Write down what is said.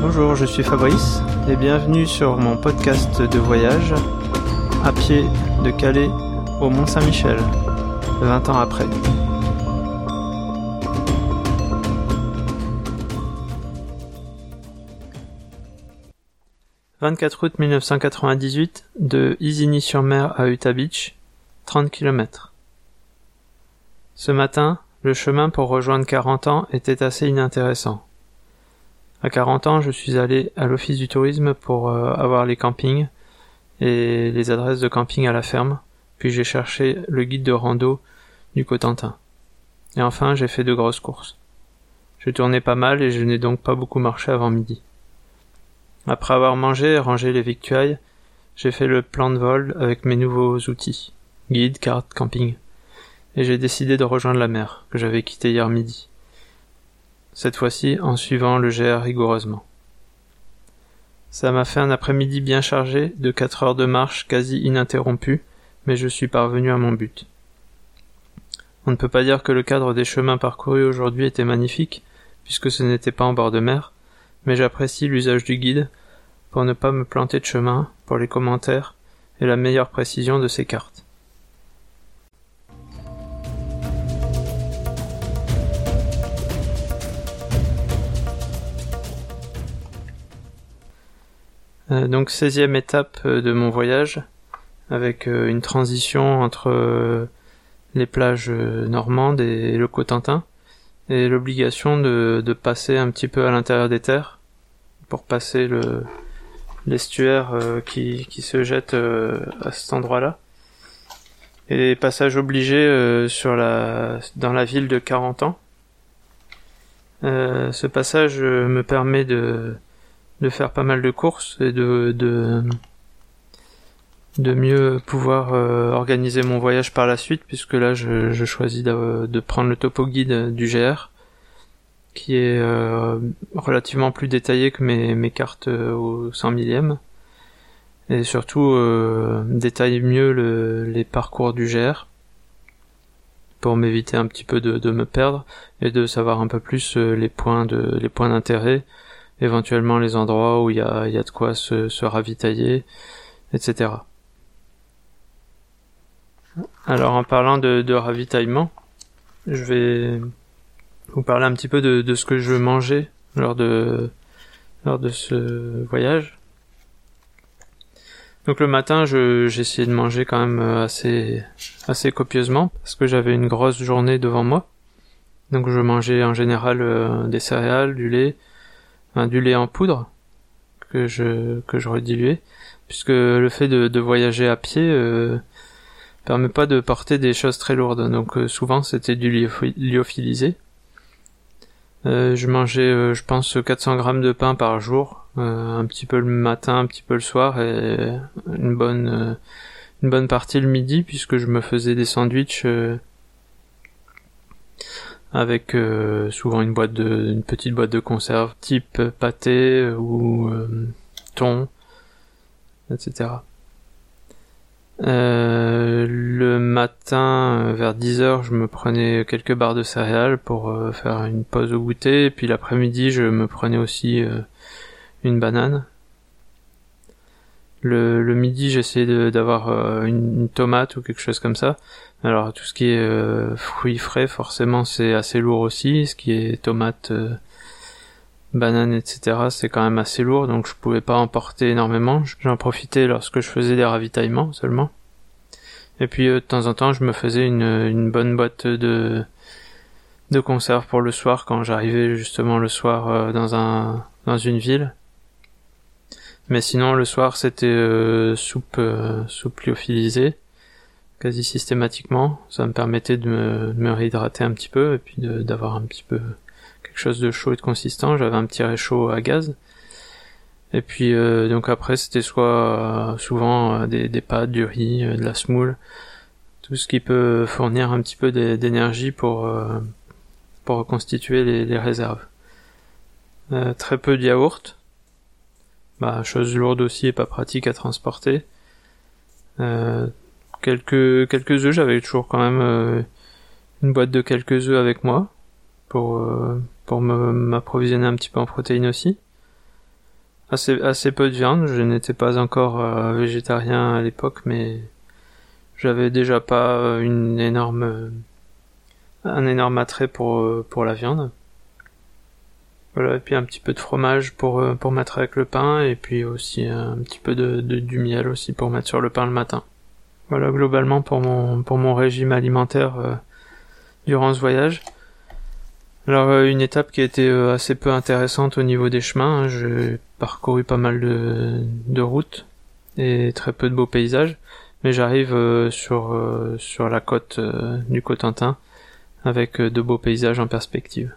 Bonjour, je suis Fabrice et bienvenue sur mon podcast de voyage à pied de Calais au Mont Saint-Michel, 20 ans après. « 24 août 1998, de Isigny-sur-Mer à Utah Beach, 30 km. Ce matin, le chemin pour rejoindre 40 ans était assez inintéressant. À 40 ans, je suis allé à l'office du tourisme pour euh, avoir les campings et les adresses de camping à la ferme, puis j'ai cherché le guide de rando du Cotentin. Et enfin, j'ai fait de grosses courses. Je tournais pas mal et je n'ai donc pas beaucoup marché avant midi. Après avoir mangé et rangé les victuailles, j'ai fait le plan de vol avec mes nouveaux outils, guide, carte, camping, et j'ai décidé de rejoindre la mer, que j'avais quittée hier midi cette fois-ci en suivant le GR rigoureusement. Ça m'a fait un après-midi bien chargé, de quatre heures de marche quasi ininterrompue, mais je suis parvenu à mon but. On ne peut pas dire que le cadre des chemins parcourus aujourd'hui était magnifique, puisque ce n'était pas en bord de mer, mais j'apprécie l'usage du guide pour ne pas me planter de chemin, pour les commentaires et la meilleure précision de ces cartes. Donc 16e étape euh, de mon voyage, avec euh, une transition entre les plages normandes et le Cotentin, et l'obligation de, de, passer un petit peu à l'intérieur des terres pour passer le l'estuaire qui, qui se jette à cet endroit-là. Et passage obligé sur la dans la ville de 40 ans. ce passage me permet de de faire pas mal de courses et de de, de mieux pouvoir euh, organiser mon voyage par la suite puisque là je, je choisis de, de, prendre le topo guide du GR qui est euh, relativement plus détaillé que mes, mes cartes euh, au 100 millième. Et surtout détaille mieux le, les parcours du GR pour m'éviter un petit peu de, de, me perdre et de savoir un peu plus les points de les points d'intérêt éventuellement les endroits où il y a, y a de quoi se, se ravitailler, etc. Alors en parlant de, de, ravitaillement, je vais vous parler un petit peu de, de ce que je mangeais lors de lors de ce voyage. Donc le matin, je j'essayais de manger quand même assez assez copieusement parce que j'avais une grosse journée devant moi. Donc je mangeais en général euh, des céréales, du lait, du lait en poudre que je que je rediluais puisque le fait de, de voyager à pied euh, permet pas de porter des choses très lourdes. Donc euh, souvent c'était du lyophilisé. Euh, je mangeais euh, je pense 400 grammes de pain par jour un petit peu le matin un petit peu le soir et une bonne une bonne partie le midi puisque je me faisais des sandwichs avec euh, souvent une boîte de une petite boîte de conserve type pâté ou euh, thon etc euh, le matin vers 10h je me prenais quelques barres de céréales pour faire une pause au goûter et puis l'après-midi je me prenais aussi une banane le, le midi j'essayais d'avoir une, une, tomate ou quelque chose comme ça alors tout ce qui est euh, fruits frais, forcément c'est assez lourd aussi. Ce qui est tomates, euh, bananes, etc. c'est quand même assez lourd, donc je pouvais pas en porter énormément. J'en profitais lorsque je faisais des ravitaillements seulement. Et puis euh, de temps en temps je me faisais une, une bonne boîte de de conserve pour le soir quand j'arrivais justement le soir dans un dans une ville. Mais sinon le soir c'était soupe soupe lyophilisée quasi systématiquement. Ça me permettait de me, de me réhydrater un petit peu et puis d'avoir un petit peu quelque chose de chaud et de consistant. J'avais un petit réchaud à gaz. Et puis euh, donc après c'était soit euh, souvent euh, des, des, pâtes, du riz, de la semoule, tout ce qui peut fournir un petit peu d'énergie pour pour reconstituer les, les réserves. très peu de yaourt, bah chose lourde aussi et pas pratique à transporter. Euh, quelques quelques œufs. J'avais toujours quand même euh, une boîte de quelques œufs avec moi pour euh, pour m'approvisionner un petit peu en protéines aussi. assez, assez peu de viande. Je n'étais pas encore végétarien à l'époque, mais j'avais déjà pas une énorme, un énorme attrait pour, pour la viande. Voilà, et puis un petit peu de fromage pour, pour mettre avec le pain, et puis aussi un petit peu de, du miel aussi pour mettre sur le pain le matin. Voilà, globalement pour mon, pour mon régime alimentaire durant ce voyage. Alors euh, une étape qui a été euh, assez peu intéressante au niveau des chemins, hein. j'ai parcouru pas mal de, de, routes et très peu de beaux paysages, mais j'arrive euh, sur, sur la côte du Cotentin avec de beaux paysages en perspective.